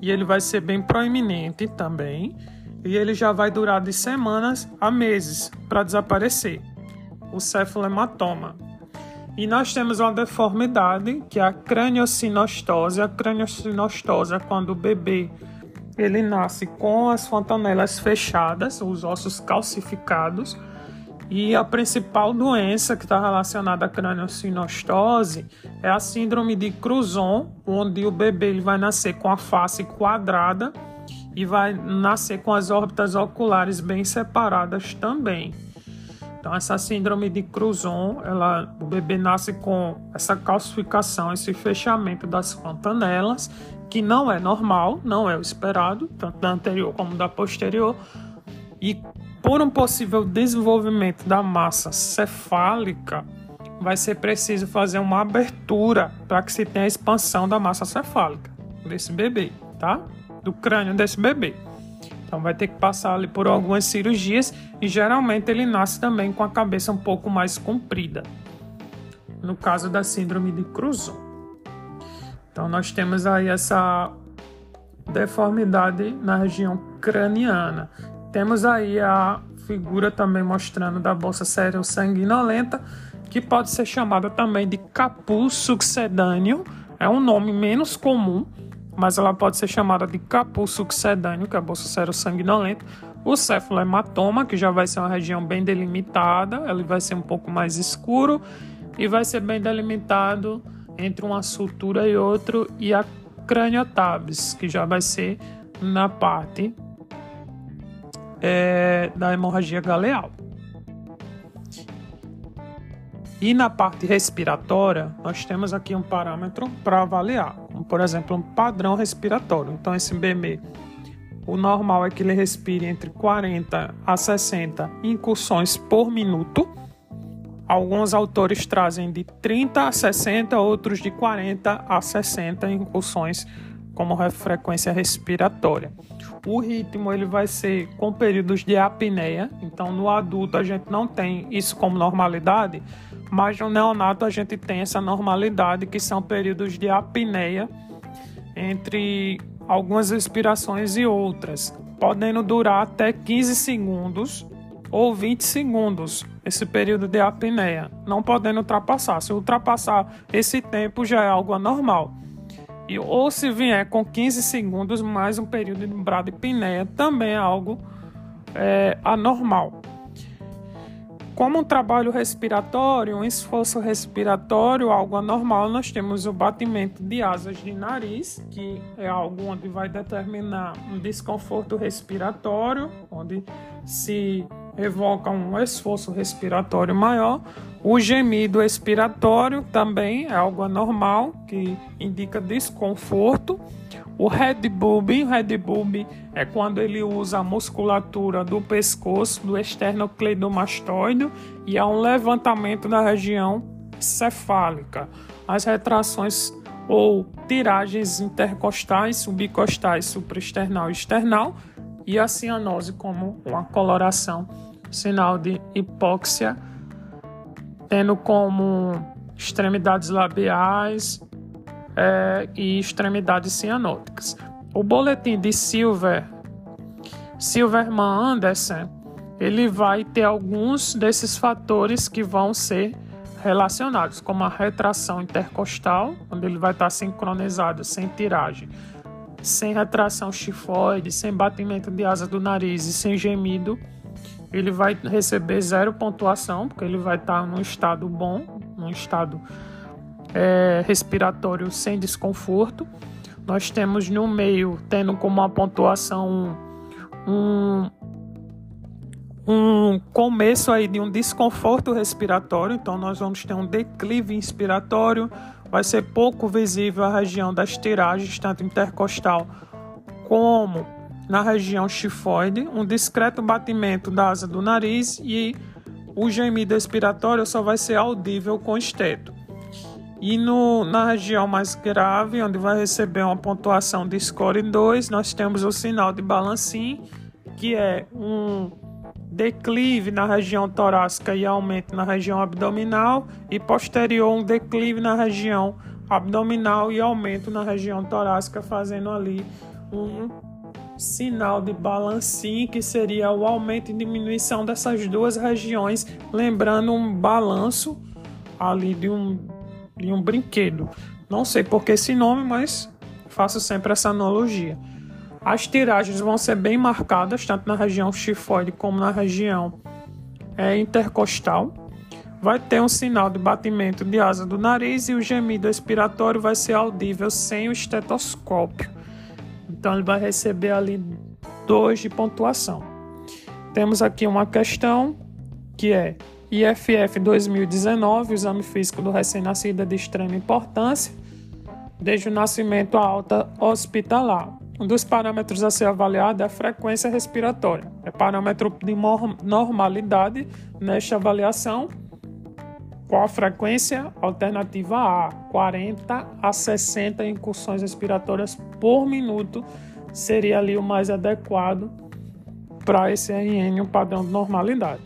Speaker 1: E ele vai ser bem proeminente também. E ele já vai durar de semanas a meses para desaparecer. O cefalohematoma. E nós temos uma deformidade, que é a craniosinostose. A craniosinostose é quando o bebê ele nasce com as fontanelas fechadas, os ossos calcificados, e a principal doença que está relacionada à craniosinostose é a síndrome de Cruzon, onde o bebê ele vai nascer com a face quadrada e vai nascer com as órbitas oculares bem separadas também. Então essa síndrome de Cruzon, ela, o bebê nasce com essa calcificação, esse fechamento das fontanelas que não é normal, não é o esperado, tanto da anterior como da posterior, e por um possível desenvolvimento da massa cefálica, vai ser preciso fazer uma abertura para que se tenha a expansão da massa cefálica desse bebê, tá? Do crânio desse bebê. Então vai ter que passar ali por algumas cirurgias e geralmente ele nasce também com a cabeça um pouco mais comprida. No caso da síndrome de Cruzon. Então nós temos aí essa deformidade na região craniana. Temos aí a figura também mostrando da bolsa sanguinolenta, que pode ser chamada também de capuz succedâneo. É um nome menos comum, mas ela pode ser chamada de capuz succedâneo, que é a bolsa sanguinolenta. O cefalohematoma, que já vai ser uma região bem delimitada, ele vai ser um pouco mais escuro e vai ser bem delimitado entre uma sutura e outro, e a craniotabes, que já vai ser na parte é, da hemorragia galeal. E na parte respiratória, nós temos aqui um parâmetro para avaliar, como, por exemplo, um padrão respiratório. Então, esse bebê, o normal é que ele respire entre 40 a 60 incursões por minuto. Alguns autores trazem de 30 a 60, outros de 40 a 60 incursões como frequência respiratória. O ritmo ele vai ser com períodos de apneia, então no adulto a gente não tem isso como normalidade, mas no neonato a gente tem essa normalidade que são períodos de apneia entre algumas respirações e outras, podendo durar até 15 segundos ou 20 segundos esse período de apneia, não podendo ultrapassar. Se ultrapassar esse tempo já é algo anormal. E, ou se vier com 15 segundos mais um período de bradipneia, também é algo é, anormal. Como um trabalho respiratório, um esforço respiratório, algo anormal, nós temos o batimento de asas de nariz, que é algo onde vai determinar um desconforto respiratório, onde se evoca um esforço respiratório maior. O gemido expiratório também é algo anormal, que indica desconforto. O head boob, o head boob é quando ele usa a musculatura do pescoço, do esternocleidomastoide, e há um levantamento da região cefálica. As retrações ou tiragens intercostais, subcostais, supraesternal e external, e a cianose como uma coloração, sinal de hipóxia, tendo como extremidades labiais, é, e extremidades cianóticas. O boletim de Silver, Silverman Anderson, ele vai ter alguns desses fatores que vão ser relacionados, como a retração intercostal, onde ele vai estar sincronizado sem tiragem, sem retração chifoide, sem batimento de asa do nariz e sem gemido, ele vai receber zero pontuação, porque ele vai estar num estado bom, num estado é, respiratório sem desconforto. Nós temos no meio, tendo como uma pontuação um, um começo aí de um desconforto respiratório, então nós vamos ter um declive inspiratório, vai ser pouco visível a região das tiragens, tanto intercostal como na região chifoide, um discreto batimento da asa do nariz e o gemido expiratório só vai ser audível com esteto. E no, na região mais grave, onde vai receber uma pontuação de score 2, nós temos o sinal de balancim, que é um declive na região torácica e aumento na região abdominal, e posterior um declive na região abdominal e aumento na região torácica, fazendo ali um sinal de balancim, que seria o aumento e diminuição dessas duas regiões, lembrando um balanço ali de um de um brinquedo. Não sei por que esse nome, mas faço sempre essa analogia. As tiragens vão ser bem marcadas, tanto na região chifoide como na região é, intercostal. Vai ter um sinal de batimento de asa do nariz e o gemido expiratório vai ser audível sem o estetoscópio. Então ele vai receber ali dois de pontuação. Temos aqui uma questão que é IFF 2019, o exame físico do recém-nascido é de extrema importância, desde o nascimento à alta hospitalar. Um dos parâmetros a ser avaliado é a frequência respiratória. É parâmetro de normalidade nesta avaliação. Qual a frequência? Alternativa A, 40 a 60 incursões respiratórias por minuto seria ali o mais adequado para esse RN, um padrão de normalidade.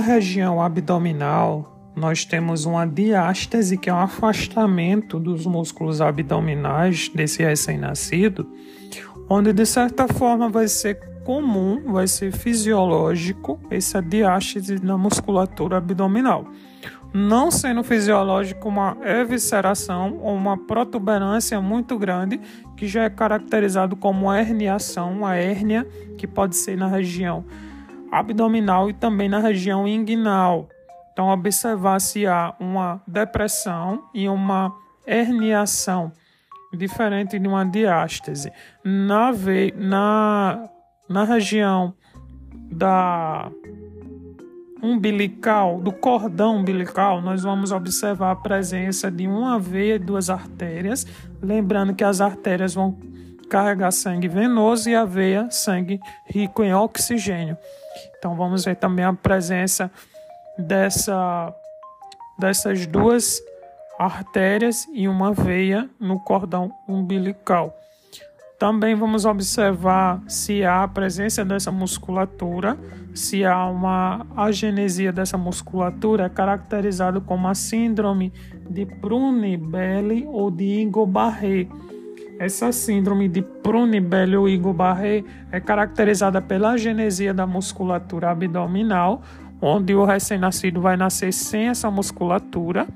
Speaker 1: Região abdominal, nós temos uma diástase, que é um afastamento dos músculos abdominais desse recém-nascido, onde de certa forma vai ser comum, vai ser fisiológico essa diástase na musculatura abdominal. Não sendo fisiológico uma evisceração ou uma protuberância muito grande, que já é caracterizado como herniação, uma hérnia, que pode ser na região abdominal e também na região inguinal. Então, observar se há uma depressão e uma herniação diferente de uma diástase. Na, ve na, na região da umbilical, do cordão umbilical, nós vamos observar a presença de uma veia e duas artérias. Lembrando que as artérias vão carregar sangue venoso e a veia sangue rico em oxigênio. Então vamos ver também a presença dessa, dessas duas artérias e uma veia no cordão umbilical. Também vamos observar se há a presença dessa musculatura, se há uma agenesia dessa musculatura, é caracterizado como a síndrome de Prunibelli ou de Igo-Barré. Essa síndrome de Prunibelli ou Igo-Barré é caracterizada pela agenesia da musculatura abdominal, onde o recém-nascido vai nascer sem essa musculatura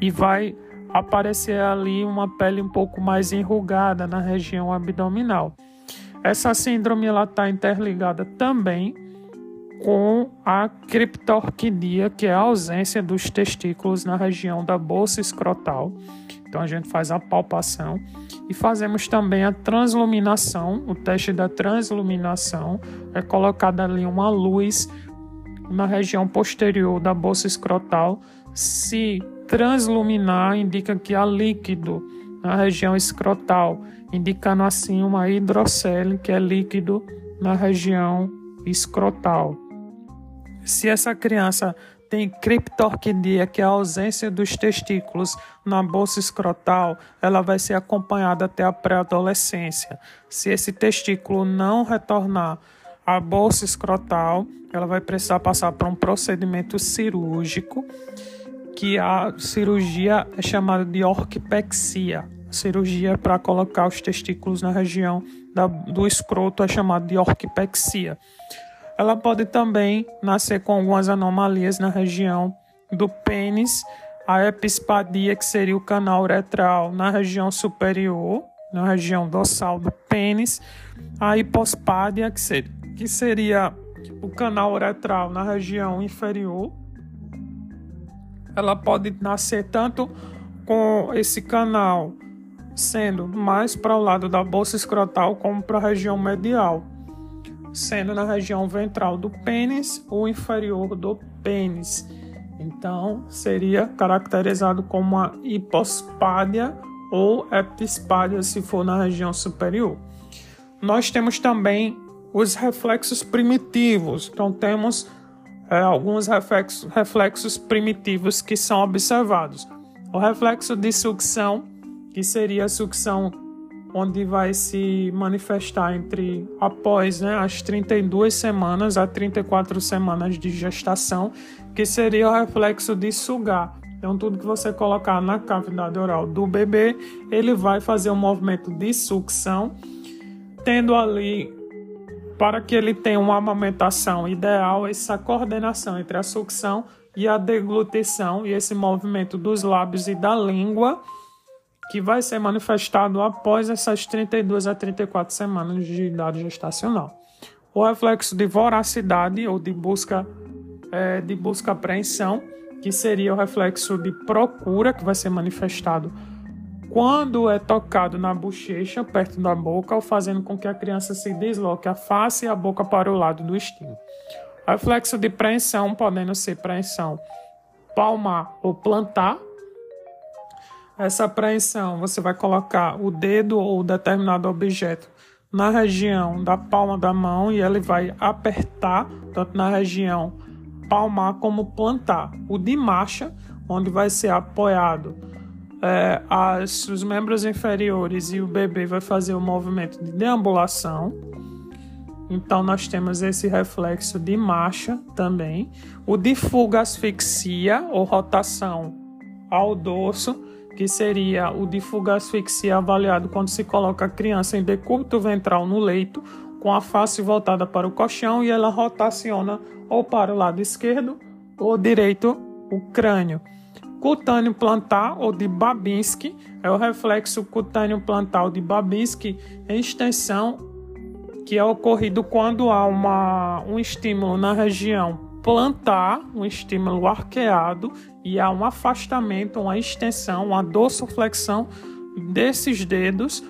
Speaker 1: e vai aparecer ali uma pele um pouco mais enrugada na região abdominal. Essa síndrome está interligada também com a criptorquidia, que é a ausência dos testículos na região da bolsa escrotal. Então a gente faz a palpação e fazemos também a transluminação. O teste da transluminação é colocada ali uma luz na região posterior da bolsa escrotal. Se transluminar indica que há líquido na região escrotal, indicando assim uma hidrocele, que é líquido na região escrotal. Se essa criança tem criptorquidia, que é a ausência dos testículos na bolsa escrotal, ela vai ser acompanhada até a pré-adolescência. Se esse testículo não retornar à bolsa escrotal, ela vai precisar passar por um procedimento cirúrgico que a cirurgia é chamada de orquipexia. Cirurgia para colocar os testículos na região da, do escroto é chamada de orquipexia. Ela pode também nascer com algumas anomalias na região do pênis, a epispadia, que seria o canal uretral na região superior, na região dorsal do pênis, a hipospádia, que seria, que seria o canal uretral na região inferior, ela pode nascer tanto com esse canal sendo mais para o lado da bolsa escrotal como para a região medial, sendo na região ventral do pênis ou inferior do pênis. Então, seria caracterizado como uma hipospádia ou epispádia se for na região superior. Nós temos também os reflexos primitivos. Então, temos é, alguns reflexos, reflexos primitivos que são observados. O reflexo de sucção, que seria a sucção onde vai se manifestar entre após né, as 32 semanas a 34 semanas de gestação, que seria o reflexo de sugar. Então, tudo que você colocar na cavidade oral do bebê, ele vai fazer um movimento de sucção, tendo ali para que ele tenha uma amamentação ideal, essa coordenação entre a sucção e a deglutição e esse movimento dos lábios e da língua que vai ser manifestado após essas 32 a 34 semanas de idade gestacional. O reflexo de voracidade ou de busca é, de busca apreensão, que seria o reflexo de procura que vai ser manifestado quando é tocado na bochecha, perto da boca, ou fazendo com que a criança se desloque a face e a boca para o lado do estímulo. Reflexo de preensão, podendo ser preensão palmar ou plantar. Essa preensão, você vai colocar o dedo ou determinado objeto na região da palma da mão e ele vai apertar, tanto na região palmar como plantar. O de marcha, onde vai ser apoiado é, as, os membros inferiores e o bebê vai fazer o movimento de deambulação. Então, nós temos esse reflexo de marcha também. O de fuga asfixia ou rotação ao dorso, que seria o de fuga asfixia avaliado quando se coloca a criança em decúbito ventral no leito, com a face voltada para o colchão e ela rotaciona ou para o lado esquerdo ou direito o crânio. Cutâneo plantar ou de Babinski é o reflexo cutâneo plantar de Babinski em extensão que é ocorrido quando há uma, um estímulo na região plantar, um estímulo arqueado, e há um afastamento, uma extensão, uma dorsoflexão desses dedos,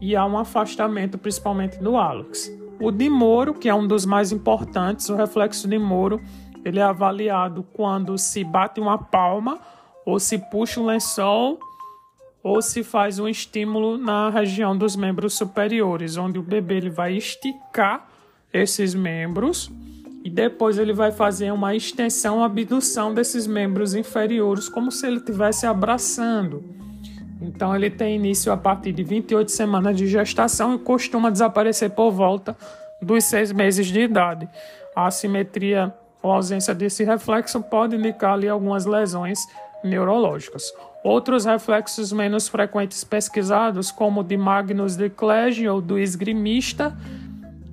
Speaker 1: e há um afastamento principalmente do hálux. O de Moro, que é um dos mais importantes, o reflexo de Moro, ele é avaliado quando se bate uma palma ou se puxa um lençol ou se faz um estímulo na região dos membros superiores, onde o bebê ele vai esticar esses membros e depois ele vai fazer uma extensão, abdução desses membros inferiores, como se ele estivesse abraçando. Então ele tem início a partir de 28 semanas de gestação e costuma desaparecer por volta dos seis meses de idade. A assimetria ou ausência desse reflexo pode indicar ali algumas lesões neurológicas. Outros reflexos menos frequentes pesquisados, como o de Magnus de Clegg ou do esgrimista,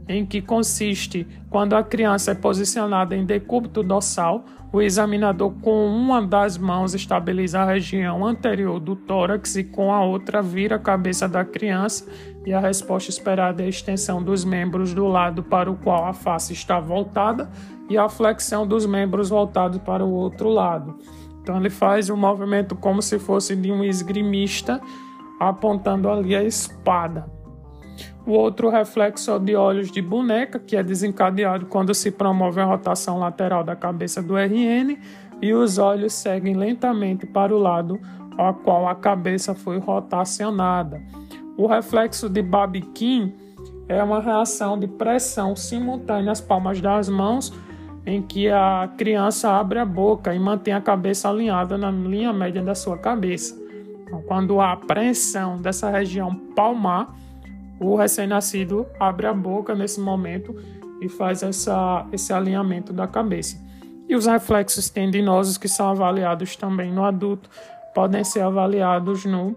Speaker 1: em que consiste quando a criança é posicionada em decúbito dorsal, o examinador com uma das mãos estabiliza a região anterior do tórax e com a outra vira a cabeça da criança e a resposta esperada é a extensão dos membros do lado para o qual a face está voltada e a flexão dos membros voltados para o outro lado. Então ele faz um movimento como se fosse de um esgrimista apontando ali a espada. O outro reflexo de olhos de boneca, que é desencadeado quando se promove a rotação lateral da cabeça do RN e os olhos seguem lentamente para o lado ao qual a cabeça foi rotacionada. O reflexo de Babiquin é uma reação de pressão simultânea nas palmas das mãos em que a criança abre a boca e mantém a cabeça alinhada na linha média da sua cabeça. Então, quando há apreensão dessa região palmar, o recém-nascido abre a boca nesse momento e faz essa, esse alinhamento da cabeça. E os reflexos tendinosos, que são avaliados também no adulto, podem ser avaliados no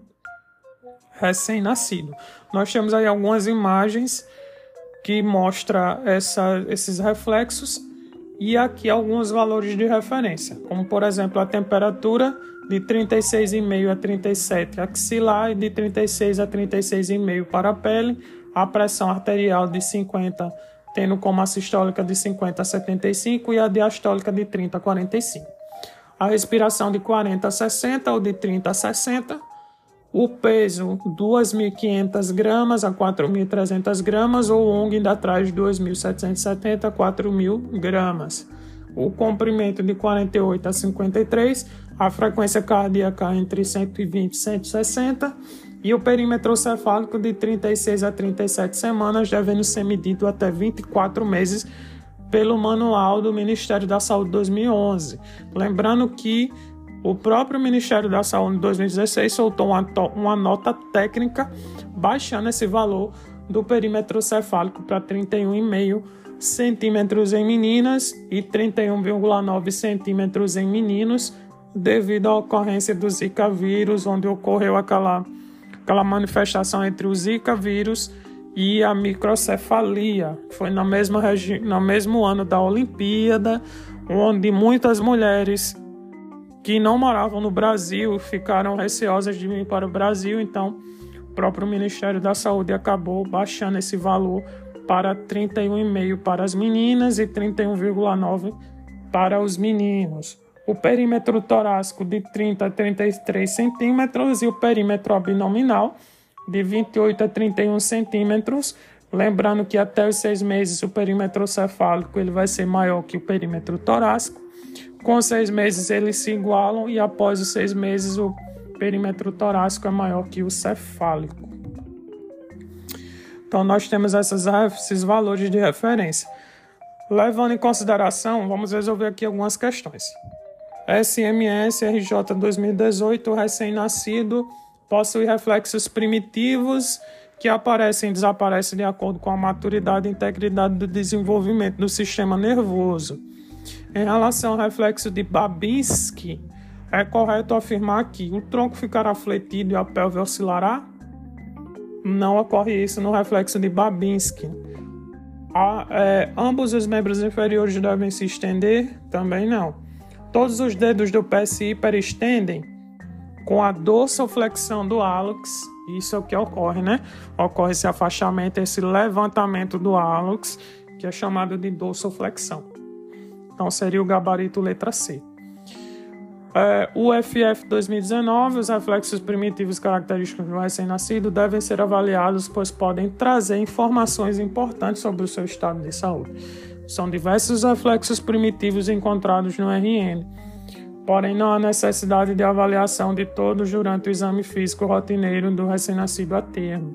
Speaker 1: recém-nascido. Nós temos aí algumas imagens que mostram essa, esses reflexos e aqui alguns valores de referência, como por exemplo a temperatura de 36,5 a 37 axilar e de 36 a 36,5 para a pele, a pressão arterial de 50 tendo como a sistólica de 50 a 75 e a diastólica de 30 a 45. A respiração de 40 a 60 ou de 30 a 60 o peso 2.500 gramas a 4.300 gramas ou o ONG ainda traz 2.770 a 4.000 gramas. O comprimento de 48 a 53, a frequência cardíaca entre 120 e 160 e o perímetro cefálico de 36 a 37 semanas, devendo ser medido até 24 meses pelo manual do Ministério da Saúde 2011. Lembrando que o próprio Ministério da Saúde em 2016 soltou uma, uma nota técnica baixando esse valor do perímetro cefálico para 31,5 centímetros em meninas e 31,9 centímetros em meninos, devido à ocorrência do Zika vírus, onde ocorreu aquela, aquela manifestação entre o Zika vírus e a microcefalia. Foi na mesma no mesmo ano da Olimpíada, onde muitas mulheres que não moravam no Brasil ficaram receosas de vir para o Brasil, então o próprio Ministério da Saúde acabou baixando esse valor para 31,5 para as meninas e 31,9 para os meninos. O perímetro torácico de 30 a 33 centímetros e o perímetro abdominal de 28 a 31 centímetros. Lembrando que até os seis meses o perímetro cefálico ele vai ser maior que o perímetro torácico. Com seis meses eles se igualam e após os seis meses o perímetro torácico é maior que o cefálico. Então nós temos essas, esses valores de referência. Levando em consideração, vamos resolver aqui algumas questões. SMS RJ 2018, recém-nascido, possui reflexos primitivos que aparecem e desaparecem de acordo com a maturidade e integridade do desenvolvimento do sistema nervoso. Em relação ao reflexo de Babinski, é correto afirmar que o tronco ficará fletido e a pelve oscilará? Não ocorre isso no reflexo de Babinski. A, é, ambos os membros inferiores devem se estender? Também não. Todos os dedos do pé se hiperestendem com a dorsoflexão do hálux. Isso é o que ocorre, né? Ocorre esse afastamento, esse levantamento do hálux, que é chamado de dorsoflexão. Então seria o gabarito letra C. É, o FF 2019, os reflexos primitivos característicos do recém-nascido devem ser avaliados, pois podem trazer informações importantes sobre o seu estado de saúde. São diversos reflexos primitivos encontrados no RN, porém não há necessidade de avaliação de todos durante o exame físico rotineiro do recém-nascido a termo.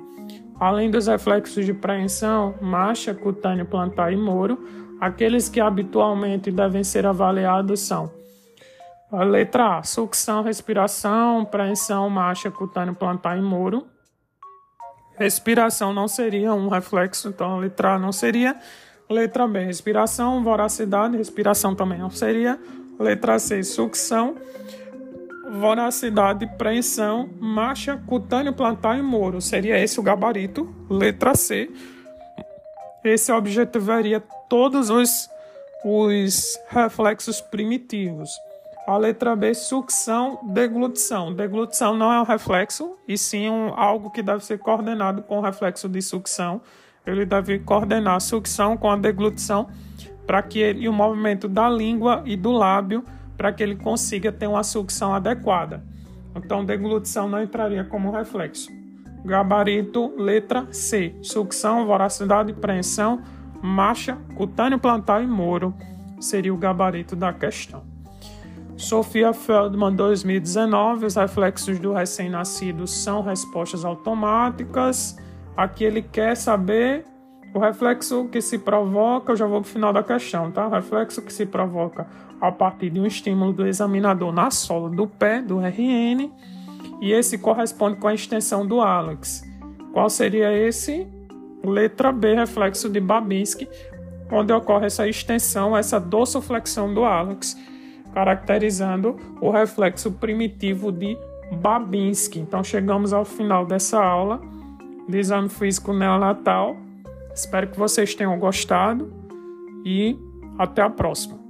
Speaker 1: Além dos reflexos de preensão, marcha, cutâneo, plantar e moro, aqueles que habitualmente devem ser avaliados são a letra A, sucção, respiração, preensão, marcha, cutâneo, plantar e muro. Respiração não seria um reflexo, então a letra A não seria. Letra B, respiração, voracidade, respiração também não seria. Letra C, sucção, voracidade, preensão, marcha, cutâneo, plantar e muro. Seria esse o gabarito. Letra C. Esse objetivaria todos os, os reflexos primitivos. A letra B, sucção, deglutição. Deglutição não é um reflexo, e sim um, algo que deve ser coordenado com o reflexo de sucção. Ele deve coordenar a sucção com a deglutição para que ele, e o movimento da língua e do lábio para que ele consiga ter uma sucção adequada. Então, deglutição não entraria como reflexo. Gabarito, letra C. Sucção, voracidade, preensão, marcha, cutâneo plantar e moro seria o gabarito da questão. Sofia Feldman 2019, os reflexos do recém-nascido são respostas automáticas. Aqui ele quer saber o reflexo que se provoca, eu já vou para o final da questão, tá? O reflexo que se provoca a partir de um estímulo do examinador na sola do pé, do RN, e esse corresponde com a extensão do hálux. Qual seria esse? Letra B, reflexo de Babinski, onde ocorre essa extensão, essa dorsoflexão do hálux caracterizando o reflexo primitivo de Babinski. Então chegamos ao final dessa aula de exame físico neonatal. Espero que vocês tenham gostado e até a próxima.